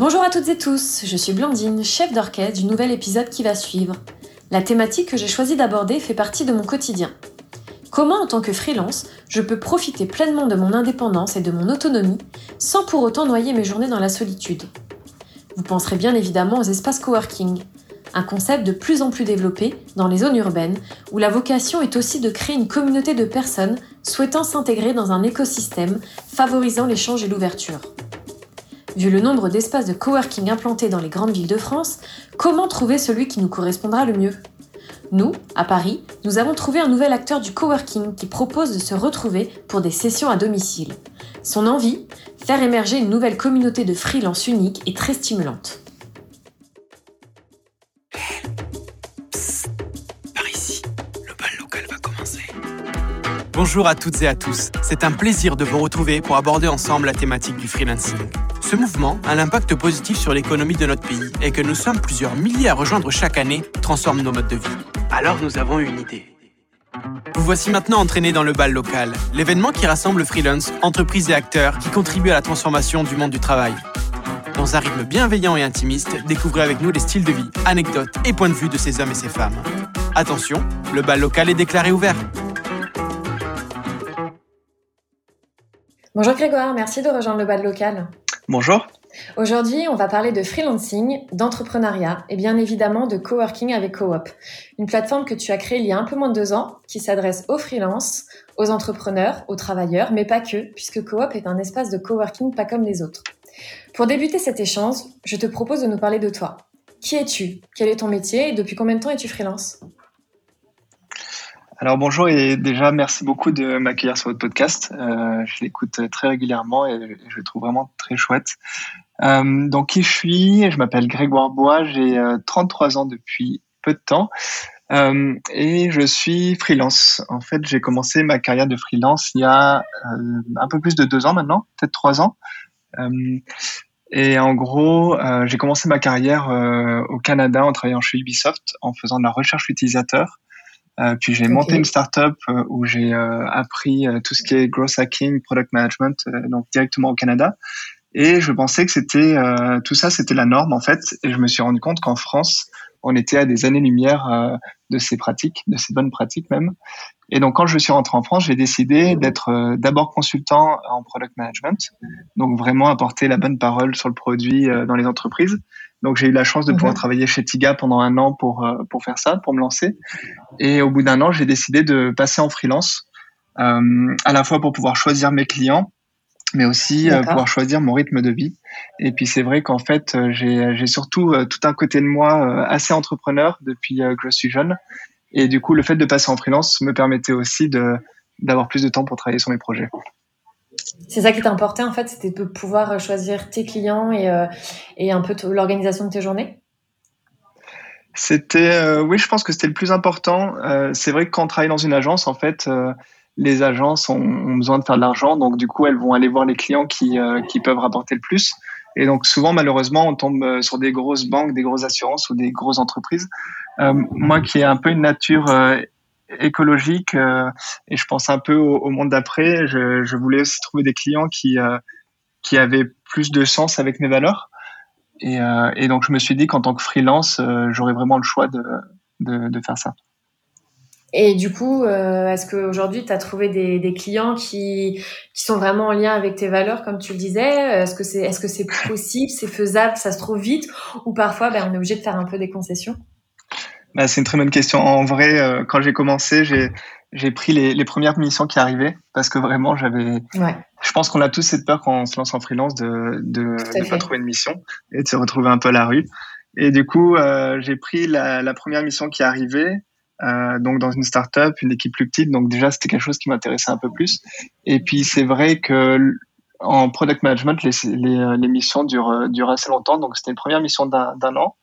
Bonjour à toutes et tous, je suis Blandine, chef d'orchestre du nouvel épisode qui va suivre. La thématique que j'ai choisi d'aborder fait partie de mon quotidien. Comment en tant que freelance, je peux profiter pleinement de mon indépendance et de mon autonomie sans pour autant noyer mes journées dans la solitude? Vous penserez bien évidemment aux espaces coworking, un concept de plus en plus développé dans les zones urbaines où la vocation est aussi de créer une communauté de personnes souhaitant s'intégrer dans un écosystème favorisant l'échange et l'ouverture. Vu le nombre d'espaces de coworking implantés dans les grandes villes de France, comment trouver celui qui nous correspondra le mieux? Nous, à Paris, nous avons trouvé un nouvel acteur du coworking qui propose de se retrouver pour des sessions à domicile. Son envie? Faire émerger une nouvelle communauté de freelance unique et très stimulante. Bonjour à toutes et à tous, c'est un plaisir de vous retrouver pour aborder ensemble la thématique du freelancing. Ce mouvement a l'impact positif sur l'économie de notre pays et que nous sommes plusieurs milliers à rejoindre chaque année transforme nos modes de vie. Alors nous avons une idée. Vous voici maintenant entraînés dans le bal local, l'événement qui rassemble freelance, entreprises et acteurs qui contribuent à la transformation du monde du travail. Dans un rythme bienveillant et intimiste, découvrez avec nous les styles de vie, anecdotes et points de vue de ces hommes et ces femmes. Attention, le bal local est déclaré ouvert. Bonjour Grégoire, merci de rejoindre le bal local. Bonjour. Aujourd'hui, on va parler de freelancing, d'entrepreneuriat et bien évidemment de coworking avec Coop, une plateforme que tu as créée il y a un peu moins de deux ans qui s'adresse aux freelances, aux entrepreneurs, aux travailleurs, mais pas que, puisque Coop est un espace de coworking pas comme les autres. Pour débuter cet échange, je te propose de nous parler de toi. Qui es-tu? Quel est ton métier? Et depuis combien de temps es-tu freelance? Alors bonjour et déjà merci beaucoup de m'accueillir sur votre podcast. Euh, je l'écoute très régulièrement et je le trouve vraiment très chouette. Euh, donc qui je suis? Je m'appelle Grégoire Bois, j'ai 33 euh, ans depuis peu de temps et je suis freelance. En fait, j'ai commencé ma carrière de freelance il y a un peu plus de deux ans maintenant, peut-être trois ans. et en gros, j'ai commencé ma carrière au Canada en travaillant chez Ubisoft en faisant de la recherche utilisateur. Euh, puis j'ai monté une startup euh, où j'ai euh, appris tout ce qui est growth hacking, product management, donc directement au Canada. Et je pensais que c'était tout ça, c'était la norme en fait. Et je me suis rendu compte qu'en France, on était à des années-lumière de ces pratiques, de ces bonnes pratiques même. Et donc quand je suis rentré en France, j'ai décidé d'être d'abord consultant en product management, donc vraiment apporter la bonne parole sur le produit dans les entreprises. Donc j'ai eu la chance de pouvoir mhm. travailler chez Tiga pendant un an pour euh, pour faire ça, pour me lancer. Et au bout d'un an, j'ai décidé de passer en freelance, euh, à la fois pour pouvoir choisir mes clients, mais aussi euh, pouvoir choisir mon rythme de vie. Et puis c'est vrai qu'en fait, euh, j'ai j'ai surtout tout un côté de moi assez entrepreneur depuis que je suis jeune. Et du coup, le fait de passer en freelance me permettait aussi de d'avoir plus de temps pour travailler sur mes projets. C'est ça qui t'a importé en fait, c'était de pouvoir choisir tes clients et, euh, et un peu l'organisation de tes journées? C'était, euh, oui, je pense que c'était le plus important. Euh, c'est vrai que quand on travaille dans une agence, en fait, les agences ont, besoin de faire de l'argent, donc du coup, elles vont aller voir les clients qui, qui peuvent rapporter le plus. Et donc souvent, malheureusement, on tombe sur des grosses banques, des grosses assurances ou des grosses entreprises. moi, qui ai un peu une nature écologique euh, et je pense un peu au, monde d'après. Je, voulais aussi trouver des clients qui euh, qui avaient plus de sens avec mes valeurs. Et, euh, et donc je me suis dit qu'en tant que freelance, j'aurais vraiment le choix de, de, faire ça. Et du coup, est-ce qu'aujourd'hui, tu as trouvé des, des clients qui, qui sont vraiment en lien avec tes valeurs, comme tu le disais? Est-ce que c'est est -ce c'est possible, c'est faisable, ça se trouve vite? Ou parfois, ben, on est obligé de faire un peu des concessions? Bah, c'est une très bonne question. En vrai, euh, quand j'ai commencé, j'ai j'ai pris les, les, premières missions qui arrivaient parce que vraiment j'avais. Ouais. Je pense qu'on a tous cette peur quand on se lance en freelance de de ne pas trouver une mission et de se retrouver un peu à la rue. Et du coup, euh, j'ai pris la, la, première mission qui arrivait, euh, donc dans une startup, une équipe plus petite. Donc déjà, c'était quelque chose qui m'intéressait un peu plus. Et puis c'est vrai que en product management, les, les, les missions durent, durent assez longtemps. Donc c'était une première mission d'un an.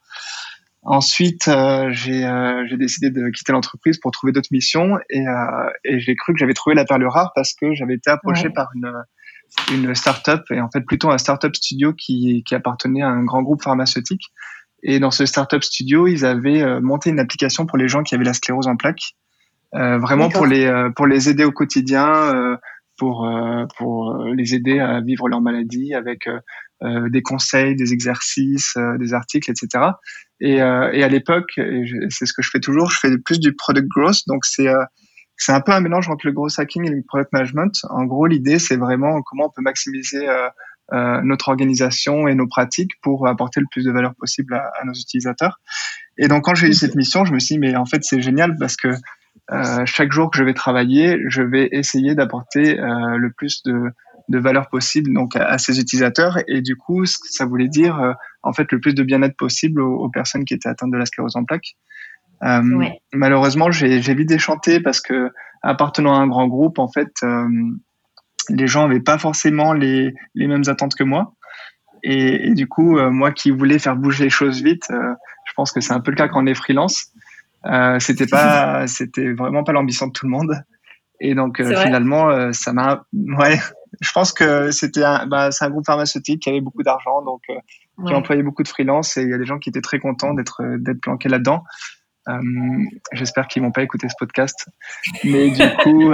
Ensuite, euh, euh, j'ai décidé de quitter l'entreprise pour trouver d'autres missions et, euh, et j'ai cru que j'avais trouvé la perle rare parce que j'avais été approché par une une startup et en fait plutôt un startup studio qui, qui appartenait à un grand groupe pharmaceutique. Et dans ce startup studio, ils avaient euh, monté une application pour les gens qui avaient la sclérose en plaques, euh, vraiment pour les pour les aider au quotidien, pour pour les aider à vivre leur maladie avec des conseils, des exercices, des articles, etc. Et, et à l'époque, c'est ce que je fais toujours, je fais plus du product growth. Donc c'est c'est un peu un mélange entre le growth hacking et le product management. En gros, l'idée, c'est vraiment comment on peut maximiser euh, notre organisation et nos pratiques pour apporter le plus de valeur possible à, à nos utilisateurs. Et donc, quand j'ai eu cette mission, je me suis dit, mais en fait, c'est génial parce que euh, chaque jour que je vais travailler, je vais essayer d'apporter euh, le plus de, de, valeur possible donc à, ces utilisateurs. Et du coup, ça voulait dire euh, en fait le plus de bien-être possible aux, aux, personnes qui étaient atteintes de la sclérose en plaques. Euh, ouais. Malheureusement, j'ai vite déchanté parce que appartenant à un grand groupe, en fait, les gens n'avaient pas forcément les, les, mêmes attentes que moi. Et, et du coup, euh, moi qui voulais faire bouger les choses vite, euh, je pense que c'est un peu le cas quand on est freelance. Euh, c'était pas, c'était vraiment pas l'ambition de tout le monde. Et donc euh, finalement, ça m'a, ouais, je pense que c'était un, bah, c'est un groupe pharmaceutique qui avait beaucoup d'argent, donc qui employait beaucoup de freelance, et il y a des gens qui étaient très contents d'être d'être planqués là-dedans. J'espère qu'ils vont pas écouter ce podcast, mais du coup.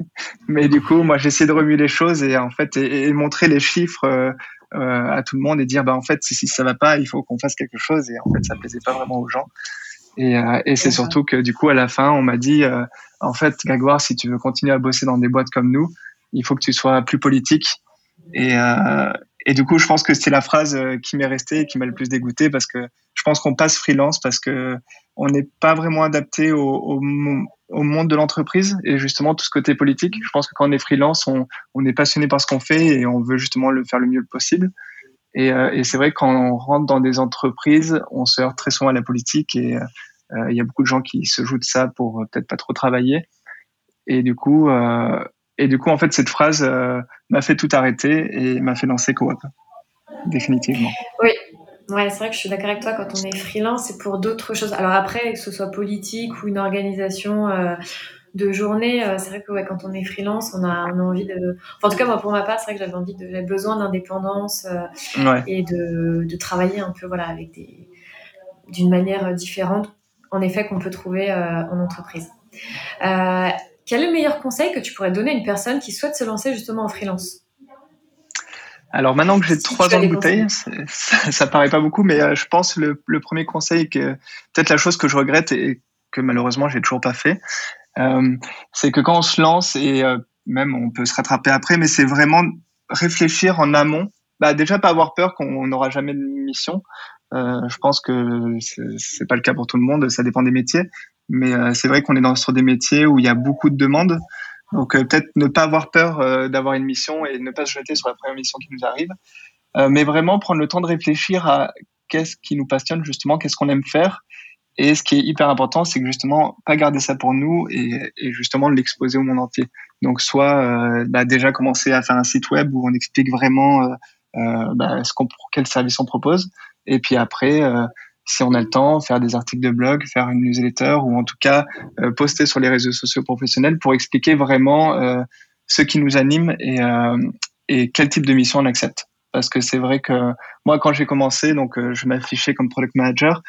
mais du coup, moi, j'essaie de remuer les choses et en fait, et, montrer les chiffres euh, euh, à tout le monde et dire, bah en fait, si, si ça va pas, il faut qu'on fasse quelque chose. Et en fait, ça plaisait pas vraiment aux gens. Et, euh, et c'est surtout que du coup, à la fin, on m'a dit, euh, en fait, Grégoire, si tu veux continuer à bosser dans des boîtes comme nous, il faut que tu sois plus politique. Et, euh, et du coup, je pense que c'est la phrase qui m'est restée et qui m'a le plus dégoûté parce que je pense qu'on passe freelance parce que on n'est pas vraiment adapté au, monde de l'entreprise et justement tout ce côté politique. Je pense que quand on est freelance, on, on est passionné par ce qu'on fait et on veut justement le faire le mieux possible. Et, euh, et c'est vrai que quand on rentre dans des entreprises, on se heurte très souvent à la politique et euh, il y a beaucoup de gens qui se jouent de ça pour euh, peut-être pas trop travailler. Et du coup, euh, et du coup, en fait, cette phrase euh, m'a fait tout arrêter et m'a fait lancer Coop, définitivement. Oui, Ouais, c'est vrai que je suis d'accord avec toi. Quand on est freelance, c'est pour d'autres choses. Alors après, que ce soit politique ou une organisation euh, de journée, euh, c'est vrai que ouais, quand on est freelance, on a, on a envie de. Enfin, en tout cas, moi, pour ma part, c'est vrai que j'avais envie de, j'avais besoin d'indépendance ouais. et de, de travailler un peu, voilà, avec des, d'une manière différente, en effet, qu'on peut trouver en entreprise. Quel est le meilleur conseil que tu pourrais donner à une personne qui souhaite se lancer justement en freelance? Alors maintenant que j'ai trois ans de bouteille, ça, ça, paraît pas beaucoup, mais euh, je pense le, le premier conseil que peut-être la chose que je regrette et que malheureusement j'ai toujours pas fait, euh, c'est que quand on se lance et euh, même on peut se rattraper après, mais c'est vraiment réfléchir en amont. Bah déjà pas avoir peur qu'on n'aura jamais de mission. Euh, je pense que c'est pas le cas pour tout le monde, ça dépend des métiers, mais euh, c'est vrai qu'on est dans, sur des métiers où il y a beaucoup de demandes. Donc euh, peut-être ne pas avoir peur euh, d'avoir une mission et ne pas se jeter sur la première mission qui nous arrive, euh, mais vraiment prendre le temps de réfléchir à qu'est-ce qui nous passionne justement, qu'est-ce qu'on aime faire. Et ce qui est hyper important, c'est que justement pas garder ça pour nous et, justement l'exposer au monde entier. Donc soit bah, déjà commencer à faire un site web où on explique vraiment bah, ce qu'on, quel service on propose, et puis après si on a le temps, faire des articles de blog, faire une newsletter ou en tout cas euh, poster sur les réseaux sociaux professionnels pour expliquer vraiment euh, ce qui nous anime et, euh, et quel type de mission on accepte. Parce que c'est vrai que moi, quand j'ai commencé, donc je m'affichais comme product manager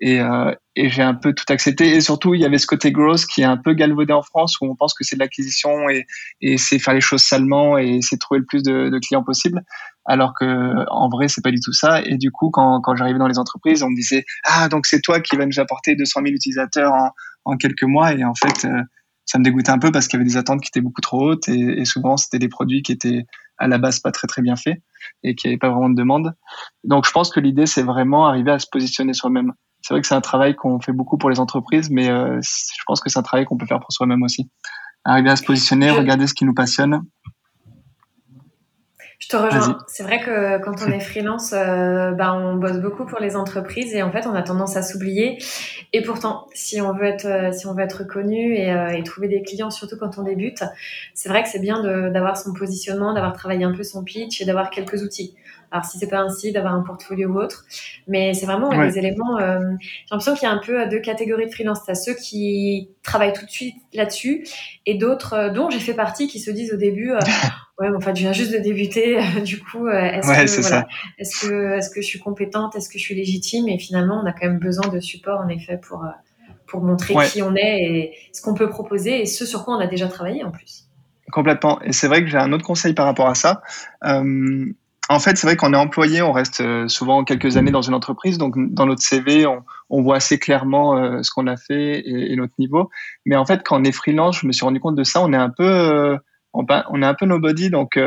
et, euh, et j'ai un peu tout accepté. Et surtout, il y avait ce côté growth qui est un peu galvaudé en France où on pense que c'est de l'acquisition et, et c'est faire les choses salement et c'est trouver le plus de, de, clients possible. Alors que en vrai, c'est pas du tout ça. Et du coup, quand, quand j'arrivais dans les entreprises, on me disait ah donc c'est toi qui vas nous apporter 200 000 utilisateurs en, en quelques mois. Et en fait, euh, ça me dégoûtait un peu parce qu'il y avait des attentes qui étaient beaucoup trop hautes et, et souvent c'était des produits qui étaient à la base pas très très bien faits et qui n'avaient pas vraiment de demande. Donc je pense que l'idée c'est vraiment arriver à se positionner soi-même c'est vrai que c'est un travail qu'on fait beaucoup pour les entreprises, mais euh, je pense que c'est un travail qu'on peut faire pour soi-même aussi. Arriver à se positionner, regarder ce qui nous passionne. Je te rejoins. C'est vrai que quand on est freelance, euh, bah, on bosse beaucoup pour les entreprises et en fait, on a tendance à s'oublier. Et pourtant, si on veut être, euh, si on veut être reconnu et, euh, et trouver des clients, surtout quand on débute, c'est vrai que c'est bien d'avoir son positionnement, d'avoir travaillé un peu son pitch et d'avoir quelques outils. Alors si c'est pas ainsi, d'avoir un portfolio ou autre, mais c'est vraiment ouais. des éléments. Euh, j'ai l'impression qu'il y a un peu deux catégories de freelance. T'as ceux qui travaillent tout de suite là-dessus et d'autres euh, dont j'ai fait partie qui se disent au début. Euh, ouais, mais enfin, je viens juste de débuter. du coup, est-ce ouais, que voilà, est-ce que est-ce que je suis compétente, est-ce que je suis légitime? Et finalement, on a quand même besoin de support en effet pour pour montrer ouais. qui on est et ce qu'on peut proposer et ce sur quoi on a déjà travaillé en plus. Complètement. Et c'est vrai que j'ai un autre conseil par rapport à ça. Euh, en fait, c'est vrai qu'on est employé, on reste euh, souvent quelques années dans une entreprise, donc dans notre CV, on, on voit assez clairement euh, ce qu'on a fait et, et, notre niveau. Mais en fait, quand on est freelance, je me suis rendu compte de ça, on est un peu, euh, on, on, est un peu nobody. Donc,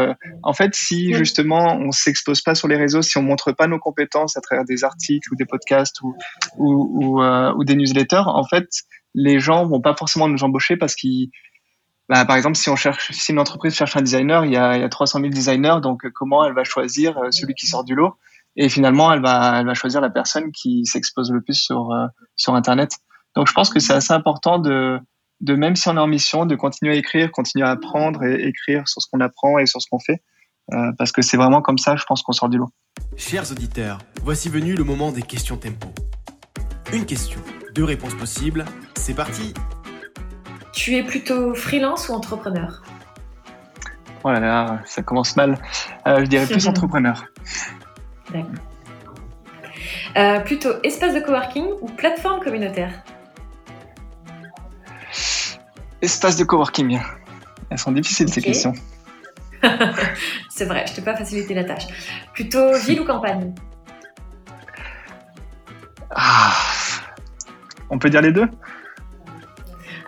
en fait, si justement on s'expose pas sur les réseaux, si on montre pas nos compétences à travers des articles ou des podcasts ou ou, ou, ou des newsletters, en fait, les gens vont pas forcément nous embaucher parce qu'ils bah, par exemple, si une entreprise cherche un designer, il y a, il y a 300 000 designers, donc euh, comment elle va choisir euh, celui qui sort du lot? Et finalement, elle va, choisir la personne qui s'expose le plus sur euh, sur Internet. Donc, je pense que c'est assez important de, de même si on est en mission, de continuer à écrire, continuer à apprendre et écrire sur ce qu'on apprend et sur ce qu'on fait, parce que c'est vraiment comme ça, je pense qu'on sort du lot. Chers auditeurs, voici venu le moment des questions tempo. Une question, deux réponses possibles. C'est parti. Tu es plutôt freelance ou entrepreneur Oh là là, ça commence mal. Euh, je dirais plus entrepreneur. D'accord. Euh, plutôt espace de coworking ou plateforme communautaire Espace de coworking. Elles sont difficiles okay. ces questions. C'est vrai, je t'ai pas facilité la tâche. Plutôt ville ou campagne ah. On peut dire les deux?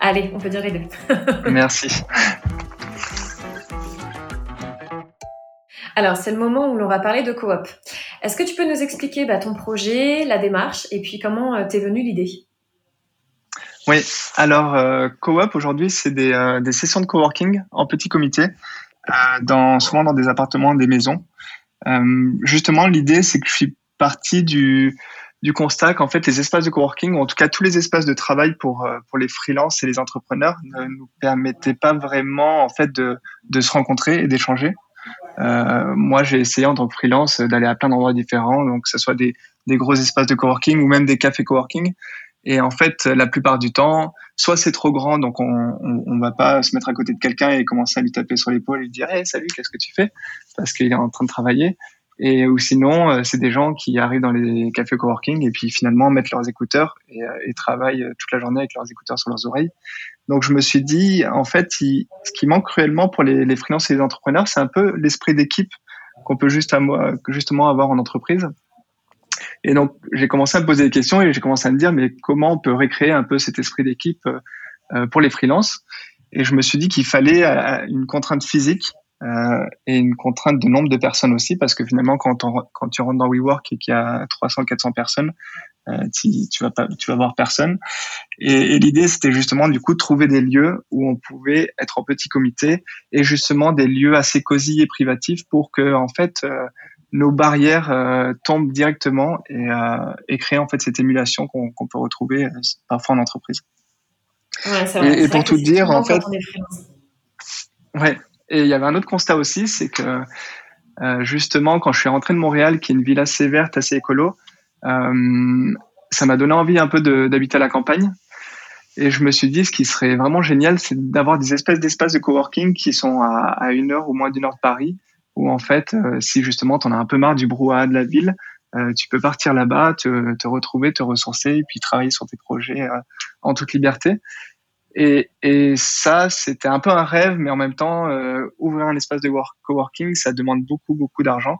Allez, on peut dire les deux. Merci. Alors, c'est le moment où l'on va parler de coop. Est-ce que tu peux nous expliquer bah, ton projet, la démarche et puis comment euh, t'es venue l'idée? Oui, alors euh, coop aujourd'hui, c'est des, euh, des, sessions de coworking en petit comité, dans, souvent dans des appartements, des maisons. Justement, l'idée, c'est que je suis parti du, du constat qu'en fait les espaces de coworking, ou en tout cas tous les espaces de travail pour euh, pour les freelances et les entrepreneurs, ne nous permettaient pas vraiment en fait de de se rencontrer et d'échanger. Euh, moi, j'ai essayé en tant que freelance d'aller à plein d'endroits différents, donc que ce soit des des gros espaces de coworking ou même des cafés coworking. Et en fait, la plupart du temps, soit c'est trop grand, donc on, on, va pas se mettre à côté de quelqu'un et commencer à lui taper sur l'épaule et lui dire hey, salut, qu'est-ce que tu fais? Parce qu'il est en train de travailler. Et ou sinon, euh, c'est des gens qui arrivent dans les cafés coworking et puis finalement mettent leurs écouteurs et, euh, et, travaillent toute la journée avec leurs écouteurs sur leurs oreilles. Donc je me suis dit, en fait, il, ce qui manque cruellement pour les, les freelances et les entrepreneurs, c'est un peu l'esprit d'équipe qu'on peut juste justement avoir en entreprise. Et donc j'ai commencé à me poser des questions et j'ai commencé à me dire, mais comment on peut recréer un peu cet esprit d'équipe euh, pour les freelances? Et je me suis dit qu'il fallait une contrainte physique euh, et une contrainte de nombre de personnes aussi, parce que finalement, quand, on, quand tu rentres dans WeWork et qu'il y a 300, 400 personnes, euh, tu, tu vas pas, tu vas voir personne. Et, et l'idée, c'était justement du coup de trouver des lieux où on pouvait être en petit comité et justement des lieux assez cosy et privatifs pour que en fait euh, nos barrières euh, tombent directement et, et, créer en fait cette émulation qu'on qu peut retrouver parfois en entreprise. Ouais, vrai, et, et pour tout dire, en fait, ouais, et il y avait un autre constat aussi, c'est que euh, justement, quand je suis rentré de Montréal, qui est une ville assez verte, assez écolo, euh, ça m'a donné envie un peu d'habiter à la campagne. Et je me suis dit, ce qui serait vraiment génial, c'est d'avoir des espèces d'espaces de coworking qui sont à, une heure ou moins d'une heure de Paris, où en fait, euh, si justement tu en as un peu marre du brouhaha de la ville, euh, tu peux partir là-bas, te, te, retrouver, te ressourcer, et puis travailler sur tes projets en toute liberté. Et, et ça, c'était un peu un rêve, mais en même temps, euh, ouvrir un espace de work, coworking, ça demande beaucoup, beaucoup d'argent.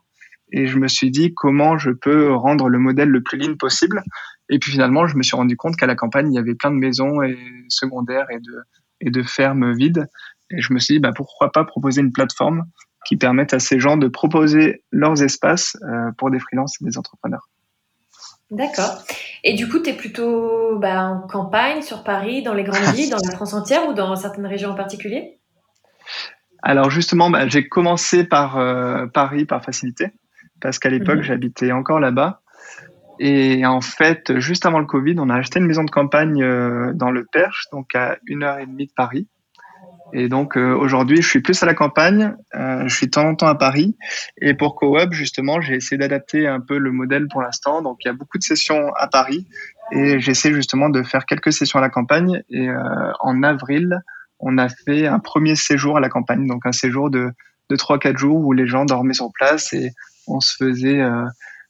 Et je me suis dit comment je peux rendre le modèle le plus lean possible. Et puis finalement, je me suis rendu compte qu'à la campagne, il y avait plein de maisons et secondaires et de, et de fermes vides. Et je me suis dit, bah, pourquoi pas proposer une plateforme qui permette à ces gens de proposer leurs espaces euh, pour des freelances et des entrepreneurs. D'accord. Et du coup, tu es plutôt bah, en campagne, sur Paris, dans les grandes villes, dans la France entière ou dans certaines régions en particulier? Alors justement, bah, j'ai commencé par euh, Paris par facilité, parce qu'à l'époque, mmh. j'habitais encore là-bas. Et en fait, juste avant le Covid, on a acheté une maison de campagne euh, dans le Perche, donc à une heure et demie de Paris. Et donc euh, aujourd'hui, je suis plus à la campagne, euh, je suis de temps en temps à Paris. Et pour CoWeb, justement, j'ai essayé d'adapter un peu le modèle pour l'instant. Donc il y a beaucoup de sessions à Paris et j'essaie justement de faire quelques sessions à la campagne. Et euh, en avril, on a fait un premier séjour à la campagne, donc un séjour de de trois quatre jours où les gens dormaient sur place et on se faisait euh,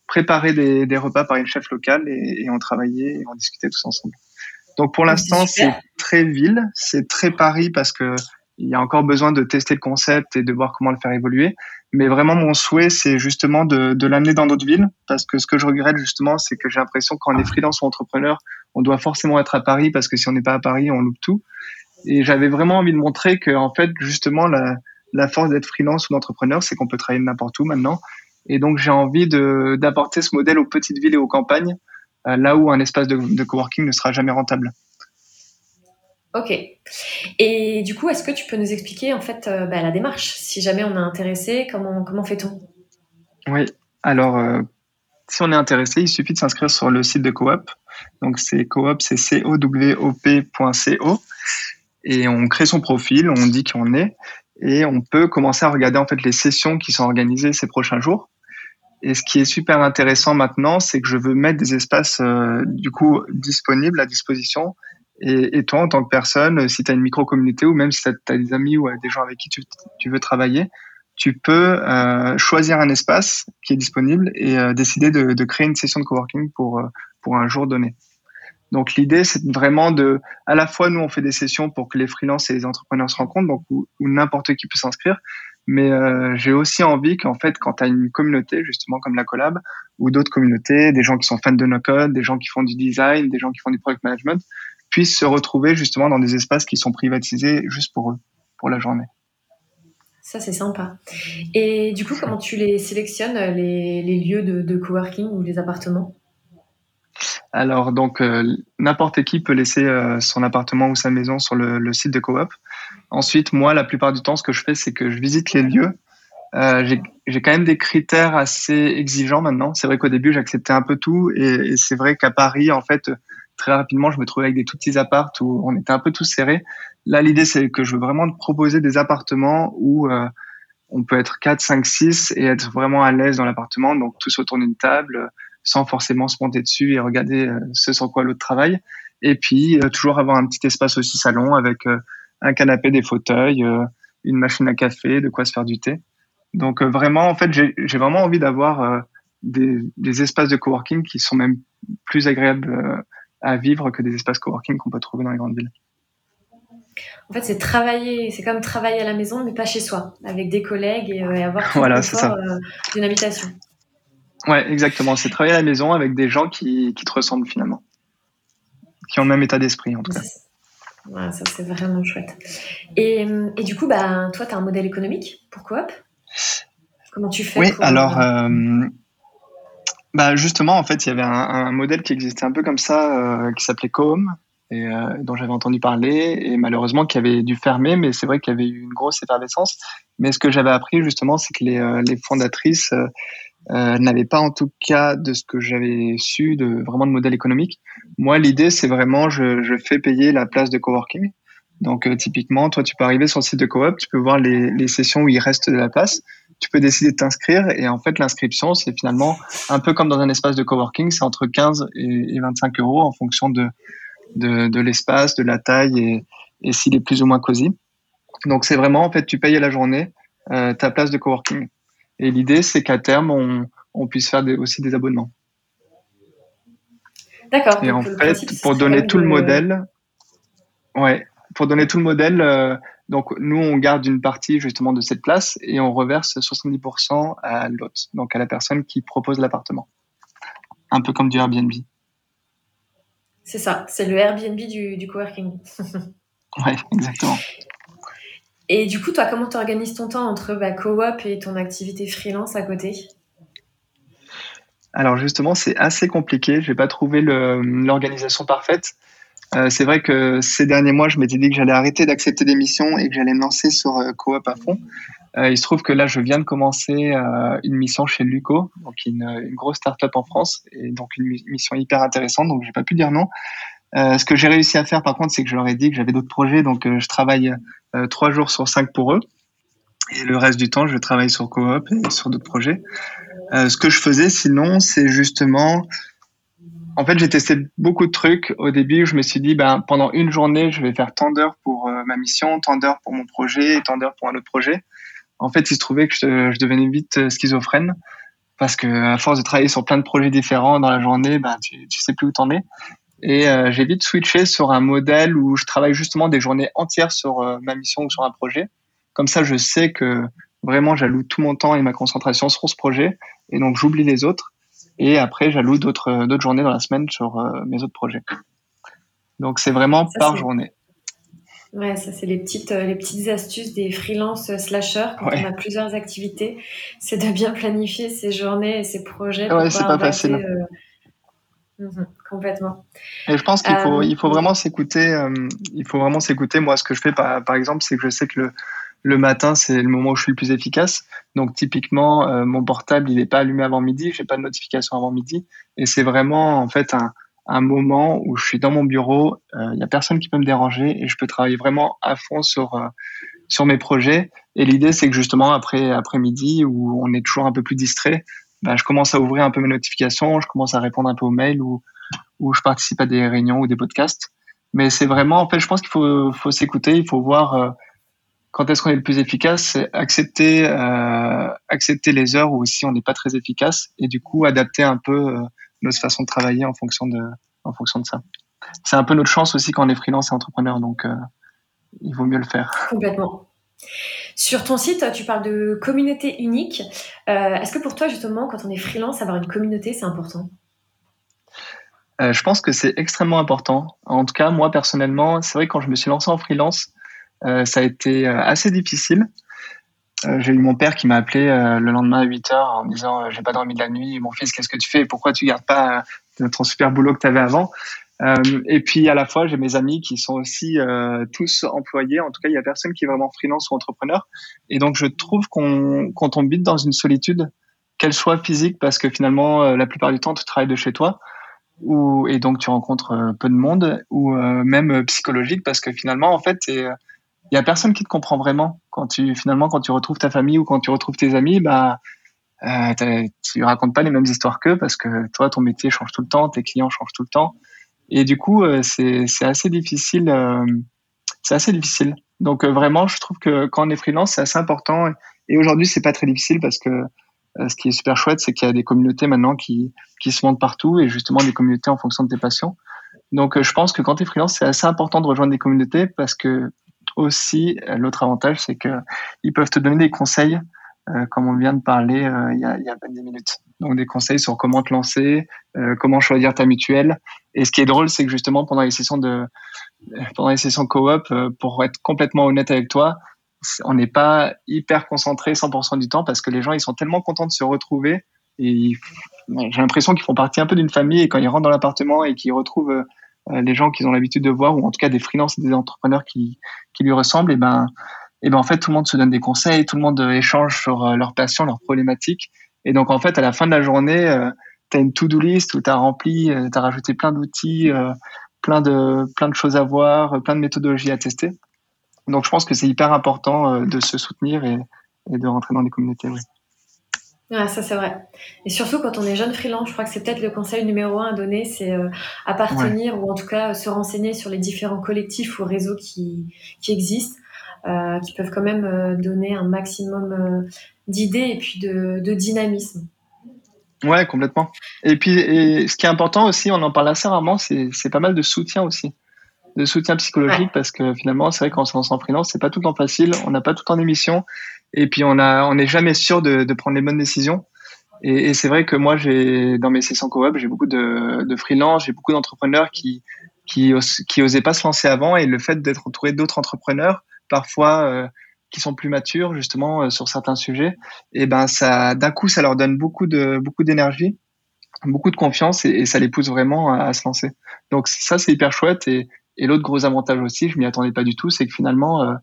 préparer des, des, repas par une chef locale et, et on travaillait et on discutait tous ensemble. Donc pour l'instant, c'est très ville, c'est très Paris parce que il y a encore besoin de tester le concept et de voir comment le faire évoluer. Mais vraiment, mon souhait, c'est justement de, de l'amener dans d'autres villes, parce que ce que je regrette justement, c'est que j'ai l'impression quand on est freelance ou entrepreneur, on doit forcément être à Paris, parce que si on n'est pas à Paris, on loupe tout. Et j'avais vraiment envie de montrer que, en fait, justement, la, la force d'être freelance ou d'entrepreneur, c'est qu'on peut travailler n'importe où maintenant. Et donc, j'ai envie d'apporter ce modèle aux petites villes et aux campagnes, là où un espace de, de coworking ne sera jamais rentable. Ok. Et du coup, est-ce que tu peux nous expliquer en fait euh, bah, la démarche Si jamais on est intéressé, comment, comment fait-on? Oui. Alors, euh, si on est intéressé, il suffit de s'inscrire sur le site de Coop. Donc, c'est Coop, c'est c o w o p.co. Et on crée son profil, on dit qui on est, et on peut commencer à regarder en fait les sessions qui sont organisées ces prochains jours. Et ce qui est super intéressant maintenant, c'est que je veux mettre des espaces euh, du coup disponibles à disposition et, toi, en tant que personne, si tu as une micro-communauté ou même si tu as des amis ou des gens avec qui tu, veux travailler, tu peux euh, choisir un espace qui est disponible et euh, décider de, créer une session de coworking pour, euh, pour un jour donné. Donc l'idée, c'est vraiment de, à la fois nous on fait des sessions pour que les freelances et les entrepreneurs se rencontrent, donc où, n'importe qui peut s'inscrire, mais j'ai aussi envie qu'en fait, quand tu as une communauté justement comme la collab ou d'autres communautés, des gens qui sont fans de no code, des gens qui font du design, des gens qui font du product management, puissent se retrouver justement dans des espaces qui sont privatisés juste pour eux, pour la journée. Ça, c'est sympa. Et du coup, comment tu les sélectionnes, les, lieux de, coworking ou les appartements? Alors, donc, euh, n'importe qui peut laisser euh, son appartement ou sa maison sur le, site de Coop. Ensuite, moi, la plupart du temps, ce que je fais, c'est que je visite les lieux. Euh, j'ai quand même des critères assez exigeants maintenant. C'est vrai qu'au début, j'acceptais un peu tout. Et, c'est vrai qu'à Paris, en fait, très rapidement, je me trouvais avec des tout petits apparts où on était un peu tous serrés. Là, l'idée, c'est que je veux vraiment te proposer des appartements où euh, on peut être 4, 5, 6 et être vraiment à l'aise dans l'appartement, donc tous autour d'une table, sans forcément se monter dessus et regarder euh, ce sur quoi l'autre travaille. Et puis, euh, toujours avoir un petit espace aussi salon avec un canapé, des fauteuils, une machine à café, de quoi se faire du thé. Donc, vraiment, en fait, j'ai vraiment envie d'avoir des, des, espaces de coworking qui sont même plus agréables à vivre que des espaces coworking qu'on peut trouver dans les grandes villes. En fait, c'est travailler, c'est comme travailler à la maison, mais pas chez soi, avec des collègues et, euh, avoir tout voilà, euh, d'une habitation. Ouais, exactement. C'est travailler à la maison avec des gens qui, qui te ressemblent finalement, qui ont le même état d'esprit en tout cas. Ouais, ça c'est vraiment chouette. Et, et, du coup, bah, toi, tu as un modèle économique pour Coop? Comment tu fais Oui, alors, euh, bah justement, en fait, il y avait un, un, modèle qui existait un peu comme ça, euh, qui s'appelait Coom, et euh, dont j'avais entendu parler, et malheureusement qui avait dû fermer, mais c'est vrai qu'il y avait eu une grosse effervescence. Mais ce que j'avais appris justement, c'est que les, euh, les fondatrices euh, n'avaient pas, en tout cas, de ce que j'avais su, de vraiment de modèle économique. Moi, l'idée, c'est vraiment, je, je fais payer la place de coworking. Donc, typiquement, toi, tu peux arriver sur le site de Coop, tu peux voir les, les sessions où il reste de la place tu peux décider de t'inscrire et en fait l'inscription c'est finalement un peu comme dans un espace de coworking, c'est entre 15 et 25 euros en fonction de de, de l'espace, de la taille et, et s'il est plus ou moins cosy. Donc c'est vraiment en fait tu payes à la journée euh, ta place de coworking et l'idée c'est qu'à terme on, on puisse faire des, aussi des abonnements. D'accord. Et en fait pour donner tout le modèle, ouais, pour donner tout le modèle. Euh, donc nous, on garde une partie justement de cette place et on reverse 70% à l'hôte, donc à la personne qui propose l'appartement. Un peu comme du Airbnb. C'est ça, c'est le Airbnb du, du coworking. ouais, exactement. Et du coup, toi, comment tu organises ton temps entre bah, co-op et ton activité freelance à côté? Alors justement, c'est assez compliqué. Je n'ai pas trouvé l'organisation parfaite. Euh, c'est vrai que ces derniers mois, je m'étais dit que j'allais arrêter d'accepter des missions et que j'allais me lancer sur euh, Coop à fond. Euh, il se trouve que là, je viens de commencer euh, une mission chez Luco, donc une, une grosse start-up en France, et donc une mission hyper intéressante, donc j'ai pas pu dire non. Ce que j'ai réussi à faire, par contre, c'est que je leur ai dit que j'avais d'autres projets, donc je travaille trois jours sur cinq pour eux, et le reste du temps, je travaille sur Coop et sur d'autres projets. ce que je faisais, sinon, c'est justement en fait, j'ai testé beaucoup de trucs. Au début, je me suis dit, ben, pendant une journée, je vais faire tant d'heures pour euh, ma mission, tant d'heures pour mon projet, tant d'heures pour un autre projet. En fait, il se trouvait que je, devenais vite euh, schizophrène parce que à force de travailler sur plein de projets différents dans la journée, ben, tu, tu sais plus où t'en es. Et j'ai vite switché sur un modèle où je travaille justement des journées entières sur ma mission ou sur un projet. Comme ça, je sais que vraiment j'alloue tout mon temps et ma concentration sur ce projet, et donc j'oublie les autres. Et après, j'alloue d'autres d'autres journées dans la semaine sur mes autres projets. Donc c'est vraiment par journée. Ouais, ça c'est les petites euh, les petites astuces des freelance slashers quand on a plusieurs activités, c'est de bien planifier ses journées et ses projets. Ouais, c'est pas facile. Euh, mhm, complètement. Et je pense qu'il faut, il faut euh, vraiment s'écouter. il faut vraiment s'écouter. Moi, ce que je fais, par, par exemple, c'est que je sais que le, le matin, c'est le moment où je suis le plus efficace. Donc, typiquement, mon portable, il n'est pas allumé avant midi. J'ai pas de notification avant midi. Et c'est vraiment, en fait, un, un moment où je suis dans mon bureau, il euh, y a personne qui peut me déranger et je peux travailler vraiment à fond sur euh, sur mes projets. Et l'idée, c'est que justement après après midi où on est toujours un peu plus distrait, bah, je commence à ouvrir un peu mes notifications, je commence à répondre un peu aux mails ou ou je participe à des réunions ou des podcasts. Mais c'est vraiment, en fait, je pense qu'il faut faut s'écouter, il faut voir euh, quand est-ce qu'on est le plus efficace, accepter accepter les heures où aussi on n'est pas très efficace et du coup adapter un peu notre façon de travailler en fonction de, en fonction de ça. C'est un peu notre chance aussi quand on est freelance et entrepreneur, donc euh, il vaut mieux le faire. Complètement. Sur ton site, tu parles de communauté unique. Euh, est-ce que pour toi, justement, quand on est freelance, avoir une communauté, c'est important? Euh, Je pense que c'est extrêmement important. En tout cas, moi, personnellement, c'est vrai que quand je me suis lancé en freelance, ça a été assez difficile. Euh, j'ai eu mon père qui m'a appelé euh, le lendemain à 8 heures en me disant euh, j'ai pas dormi de la nuit. Mon fils qu'est-ce que tu fais? Pourquoi tu gardes pas ton super boulot que tu avais avant? Et puis à la fois j'ai mes amis qui sont aussi tous employés. En tout cas il y a personne qui est vraiment freelance ou entrepreneur. Et donc je trouve qu'on quand on vite dans une solitude qu'elle soit physique parce que finalement la plupart du temps tu travailles de chez toi et donc tu rencontres peu de monde ou même psychologique parce que finalement en fait il y a personne qui te comprend vraiment. Quand tu finalement quand tu retrouves ta famille ou quand tu retrouves tes amis bah euh, tu racontes pas les mêmes histoires qu'eux parce que toi ton métier change tout le temps tes clients changent tout le temps et du coup euh, c'est assez difficile euh, c'est assez difficile. Donc euh, vraiment je trouve que quand on est freelance c'est assez important. Et, aujourd'hui c'est pas très difficile parce que ce qui est super chouette c'est qu'il y a des communautés maintenant qui qui se montent partout et justement des communautés en fonction de tes passions. Donc je pense que quand tu es freelance c'est assez important de rejoindre des communautés parce que aussi, l'autre avantage, c'est que ils peuvent te donner des conseils, comme on vient de parler il, y a, il y a 10 minutes. Donc des conseils sur comment te lancer, comment choisir ta mutuelle. Et ce qui est drôle, c'est que justement pendant les sessions de pendant les sessions co-op, pour être complètement honnête avec toi, on n'est pas hyper concentré 100% du temps parce que les gens ils sont tellement contents de se retrouver et j'ai l'impression qu'ils font partie un peu d'une famille et quand ils rentrent dans l'appartement et qu'ils retrouvent euh, les gens qu'ils ont l'habitude de voir, ou en tout cas des freelances et des entrepreneurs qui, qui lui ressemblent, et ben, et ben en fait tout le monde se donne des conseils, tout le monde euh, échange sur euh, leurs passions, leurs problématiques. Et donc en fait à la fin de la journée, tu as une to-do list où tu as rempli, tu as rajouté plein d'outils, plein de plein de choses à voir, plein de méthodologies à tester. Donc je pense que c'est hyper important de se soutenir et, et de rentrer dans des communautés. Oui. Ah, ça c'est vrai. Et surtout quand on est jeune freelance, je crois que c'est peut-être le conseil numéro un à donner, c'est euh, appartenir ou en tout cas se renseigner sur les différents collectifs ou réseaux qui, qui existent, euh, qui peuvent quand même euh, donner un maximum euh, d'idées et puis de, de, dynamisme. Ouais, complètement. Et puis et ce qui est important aussi, on en parle assez rarement, c'est pas mal de soutien aussi de soutien psychologique parce que finalement c'est vrai qu'on se lance en freelance c'est pas tout le temps facile on n'a pas tout le temps d'émission et puis on a on n'est jamais sûr de, de, prendre les bonnes décisions. Et, et c'est vrai que moi j'ai dans mes sessions co-op j'ai beaucoup de, de freelance, j'ai beaucoup d'entrepreneurs qui qui qui osaient pas se lancer avant et le fait d'être entouré d'autres entrepreneurs parfois euh, qui sont plus matures justement euh, sur certains sujets, et ben ça d'un coup ça leur donne beaucoup de beaucoup d'énergie, beaucoup de confiance et, ça les pousse vraiment à, se lancer. Donc ça c'est hyper chouette et, et l'autre gros avantage aussi, je m'y attendais pas du tout, c'est que finalement euh,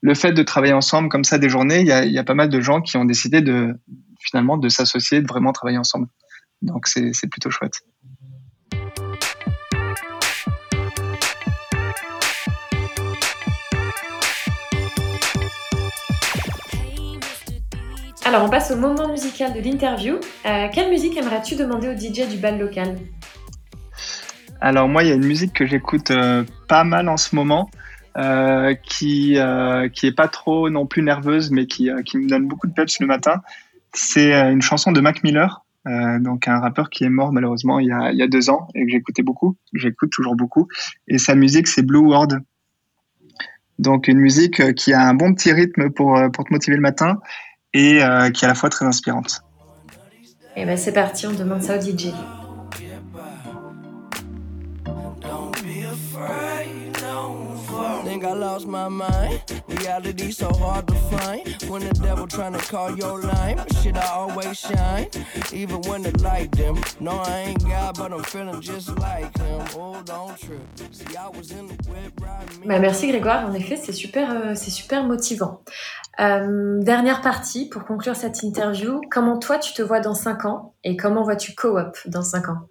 le fait de travailler ensemble comme ça des journées, il y a, pas mal de gens qui ont décidé de finalement de s'associer, de vraiment travailler ensemble. Donc c'est plutôt chouette. Alors on passe au moment musical de l'interview. Euh, quelle musique aimerais-tu demander au DJ du bal local? Alors moi il y a une musique que j'écoute euh, pas mal en ce moment. Euh, qui qui est pas trop non plus nerveuse, mais qui qui me donne beaucoup de peps le matin. C'est une chanson de Mac Miller donc un rappeur qui est mort malheureusement il y a, il y a deux ans et que j'écoutais beaucoup, j'écoute toujours beaucoup. Et sa musique c'est Blue World. Donc une musique qui a un bon petit rythme pour, pour te motiver le matin et qui est à la fois très inspirante. Et eh ben c'est parti, on demande ça au DJ. Think I lost my mind. Reality so hard to find. When the devil trying to call your line, shit I always shine. Even when the light dim. No, I ain't God, but I'm feeling just like him. Oh, don't trip. See, I was in the whip riding. Bah, merci Grégoire, en effet, c'est super, euh, c'est super motivant. Euh, dernière partie pour conclure cette interview. Comment toi tu te vois dans 5 ans et comment vois-tu Co-op dans 5 ans?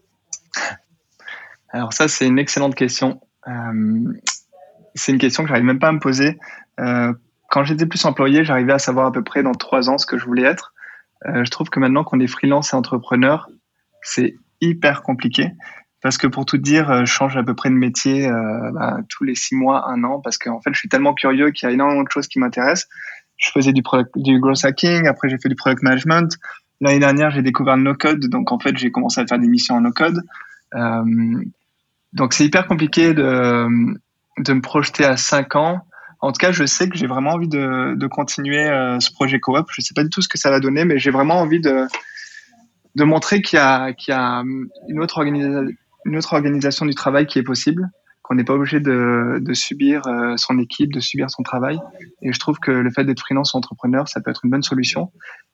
Alors ça c'est une excellente question. Euh, c'est une question que j'arrive même pas à me poser. Euh, quand j'étais plus employé, j'arrivais à savoir à peu près dans trois ans ce que je voulais être. Euh, je trouve que maintenant qu'on est freelance et entrepreneur, c'est hyper compliqué parce que pour tout dire, euh, je change à peu près de métier euh, bah, tous les six mois, un an, parce qu'en fait, je suis tellement curieux qu'il y a énormément de choses qui m'intéressent. Je faisais du, product, du growth hacking, après j'ai fait du product management. L'année dernière, j'ai découvert le no-code, donc en fait, j'ai commencé à faire des missions en no-code. Euh, donc c'est hyper compliqué de, de me projeter à 5 ans. En tout cas, je sais que j'ai vraiment envie de, continuer euh, ce projet coop. Je sais pas du tout ce que ça va donner, mais j'ai vraiment envie de, montrer qu'il y a, une autre, organisation du travail qui est possible, qu'on n'est pas obligé de, de subir euh, son équipe, de subir son travail. Et je trouve que le fait d'être freelance ou entrepreneur, ça peut être une bonne solution.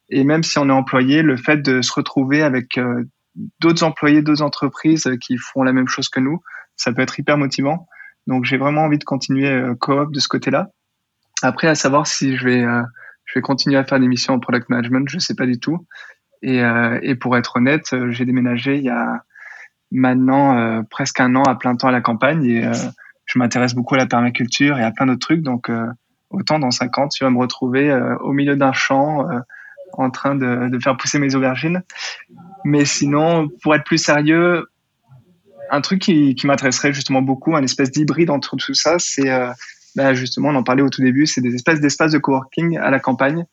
Et même si on est employé, le fait de se retrouver avec euh, d'autres employés, d'autres entreprises qui font la même chose que nous, ça peut être hyper motivant. Donc j'ai vraiment envie de continuer euh, coop de ce côté-là. Après, à savoir si je vais, euh, je vais continuer à faire des missions en product management, je sais pas du tout. Et, euh, et pour être honnête, j'ai déménagé il y a maintenant presque un an à plein temps à la campagne et je m'intéresse beaucoup à la permaculture et à plein d'autres trucs. Donc autant dans 50, ans, tu vas me retrouver au milieu d'un champ en train de, de, faire pousser mes aubergines. Mais sinon, pour être plus sérieux, un truc qui, qui m'intéresserait justement beaucoup, un espèce d'hybride entre tout ça, c'est euh, bah justement, on en parlait au tout début, c'est des espèces d'espaces de coworking à la campagne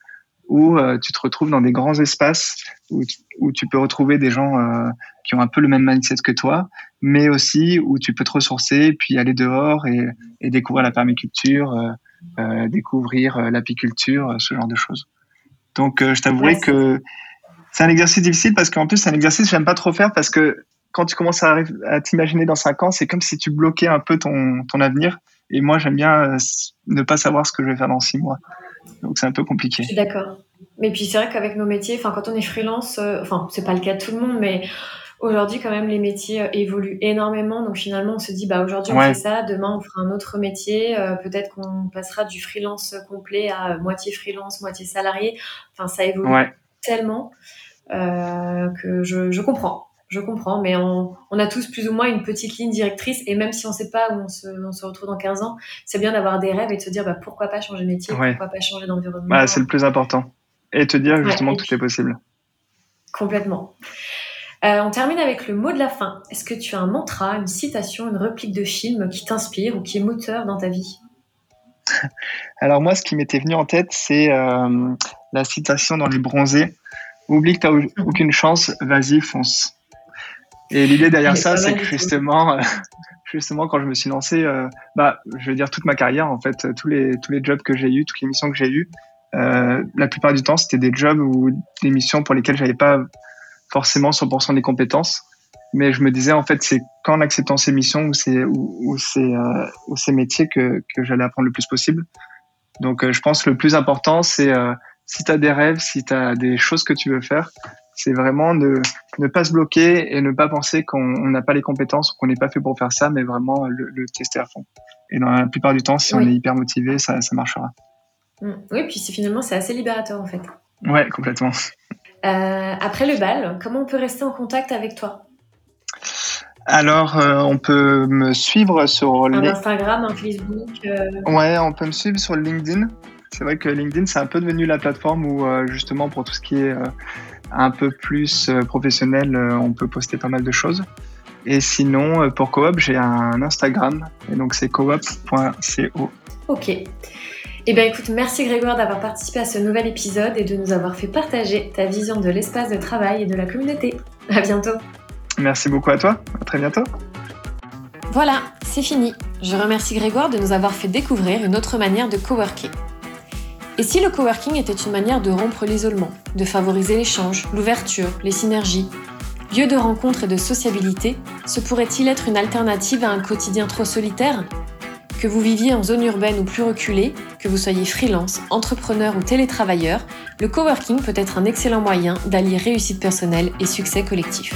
où euh, tu te retrouves dans des grands espaces où tu, où tu peux retrouver des gens euh, qui ont un peu le même mindset que toi, mais aussi où tu peux te ressourcer, puis aller dehors et, et découvrir la permaculture, découvrir l'apiculture, ce genre de choses. Donc, je t'avouerai que c'est un exercice difficile parce qu'en plus, c'est un exercice que j'aime pas trop faire parce que quand tu commences à, à t'imaginer dans cinq ans, c'est comme si tu bloquais un peu ton, ton avenir. Et moi, j'aime bien euh, ne pas savoir ce que je vais faire dans six mois. Donc, c'est un peu compliqué. Je suis d'accord. Mais puis, c'est vrai qu'avec nos métiers, enfin, quand on est freelance, euh, enfin, c'est pas le cas de tout le monde, mais aujourd'hui, quand même, les métiers euh, évoluent énormément. Donc, finalement, on se dit, bah, aujourd'hui, on fait ça, demain, on fera un autre métier. peut-être qu'on passera du freelance complet à moitié freelance, moitié salarié. Enfin, ça évolue tellement que je, je comprends je comprends, mais on, a tous plus ou moins une petite ligne directrice, et même si on ne sait pas où on se, retrouve dans 15 ans, c'est bien d'avoir des rêves et de se dire bah, pourquoi pas changer de métier, pourquoi pas changer d'environnement. Bah, c'est le plus important. Et te dire justement que tout est possible. Complètement. Euh, on termine avec le mot de la fin. Est-ce que tu as un mantra, une citation, une réplique de film qui t'inspire ou qui est moteur dans ta vie? Alors moi, ce qui m'était venu en tête, c'est euh, la citation dans Les Bronzés. Oublie que tu n'as aucune chance, vas-y, fonce. Et l'idée derrière ça, c'est que justement, euh, justement, quand je me suis lancé, euh, bah, je veux dire toute ma carrière, en fait, tous les tous les jobs que j'ai eu, toutes les missions que j'ai eues, euh, la plupart du temps, c'était des jobs ou des missions pour lesquelles j'avais pas forcément 100% des compétences. Mais je me disais, en fait, c'est qu'en acceptant ces missions ou ces ou, ou ces euh, ou ces métiers que que j'allais apprendre le plus possible. Donc, euh, je pense que le plus important, c'est si tu as des rêves, si tu as des choses que tu veux faire, c'est vraiment de ne pas se bloquer et ne pas penser qu'on n'a pas les compétences ou qu'on n'est pas fait pour faire ça, mais vraiment le, tester à fond. Et dans la plupart du temps, si on est hyper motivé, ça, ça marchera. Mm. Oui, puis finalement, c'est assez libérateur en fait. Ouais, complètement. Euh, après le bal, comment on peut rester en contact avec toi? Alors, euh, on peut me suivre sur un Instagram, un Facebook. Euh... Ouais, on peut me suivre sur LinkedIn. C'est vrai que LinkedIn, c'est un peu devenu la plateforme où, euh, justement, pour tout ce qui est un peu plus euh, professionnel, euh, on peut poster pas mal de choses. Et sinon, euh, pour Coop, j'ai un Instagram, et donc c'est coop.co. Ok. Eh bien écoute, merci Grégoire d'avoir participé à ce nouvel épisode et de nous avoir fait partager ta vision de l'espace de travail et de la communauté. À bientôt. Merci beaucoup à toi. À très bientôt. Voilà, c'est fini. Je remercie Grégoire de nous avoir fait découvrir une autre manière de coworker. Et si le coworking était une manière de rompre l'isolement, de favoriser l'échange, l'ouverture, les synergies, lieu de rencontre et de sociabilité, ce pourrait-il être une alternative à un quotidien trop solitaire? Que vous viviez en zone urbaine ou plus reculée, que vous soyez freelance, entrepreneur ou télétravailleur, le coworking peut être un excellent moyen d'allier réussite personnelle et succès collectif.